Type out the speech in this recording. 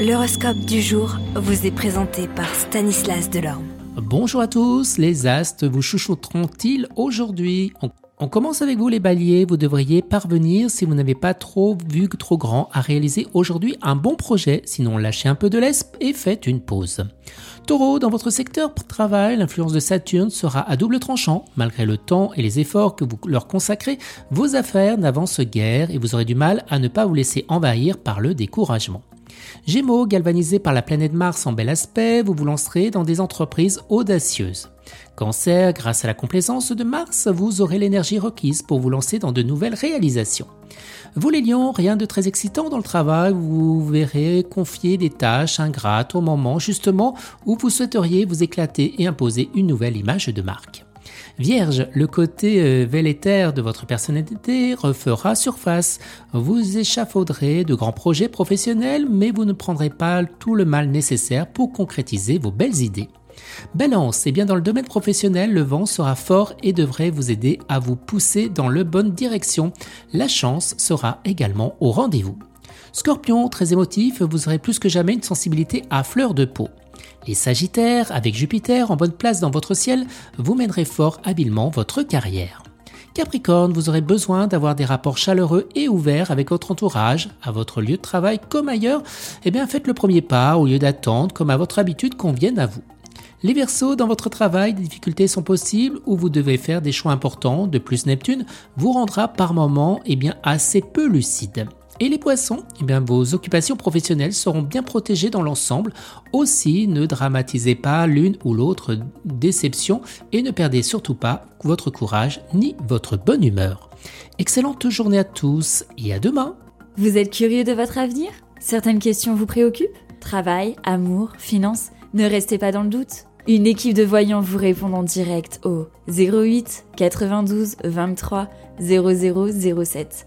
L'horoscope du jour vous est présenté par Stanislas Delorme. Bonjour à tous, les astres vous chouchouteront-ils aujourd'hui? On, commence avec vous les baliers, vous devriez parvenir, si vous n'avez pas trop vu trop grand, à réaliser aujourd'hui un bon projet, sinon lâchez un peu de l'Esp et faites une pause. Taureau, dans votre secteur travail, l'influence de Saturne sera à double tranchant. Malgré le temps et les efforts que vous leur consacrez, vos affaires n'avancent guère et vous aurez du mal à ne pas vous laisser envahir par le découragement. Gémeaux, galvanisé par la planète Mars en bel aspect, vous vous lancerez dans des entreprises audacieuses. Cancer, grâce à la complaisance de Mars, vous aurez l'énergie requise pour vous lancer dans de nouvelles réalisations. Vous les lions, rien de très excitant dans le travail, vous verrez confier des tâches ingrates au moment justement où vous souhaiteriez vous éclater et imposer une nouvelle image de marque. Vierge, le côté euh, vellétaire de votre personnalité refera surface. Vous échafauderez de grands projets professionnels, mais vous ne prendrez pas tout le mal nécessaire pour concrétiser vos belles idées. Balance, et eh bien dans le domaine professionnel, le vent sera fort et devrait vous aider à vous pousser dans la bonne direction. La chance sera également au rendez-vous. Scorpion, très émotif, vous aurez plus que jamais une sensibilité à fleur de peau. Les Sagittaires, avec Jupiter en bonne place dans votre ciel, vous mènerez fort habilement votre carrière. Capricorne, vous aurez besoin d'avoir des rapports chaleureux et ouverts avec votre entourage, à votre lieu de travail comme ailleurs. Eh bien, faites le premier pas au lieu d'attendre comme à votre habitude convienne à vous. Les Verseaux, dans votre travail, des difficultés sont possibles ou vous devez faire des choix importants. De plus, Neptune vous rendra par moments eh bien, assez peu lucide. Et les poissons, eh bien, vos occupations professionnelles seront bien protégées dans l'ensemble. Aussi, ne dramatisez pas l'une ou l'autre déception et ne perdez surtout pas votre courage ni votre bonne humeur. Excellente journée à tous et à demain. Vous êtes curieux de votre avenir? Certaines questions vous préoccupent? Travail, amour, finances? Ne restez pas dans le doute. Une équipe de voyants vous répond en direct au 08 92 23 0007.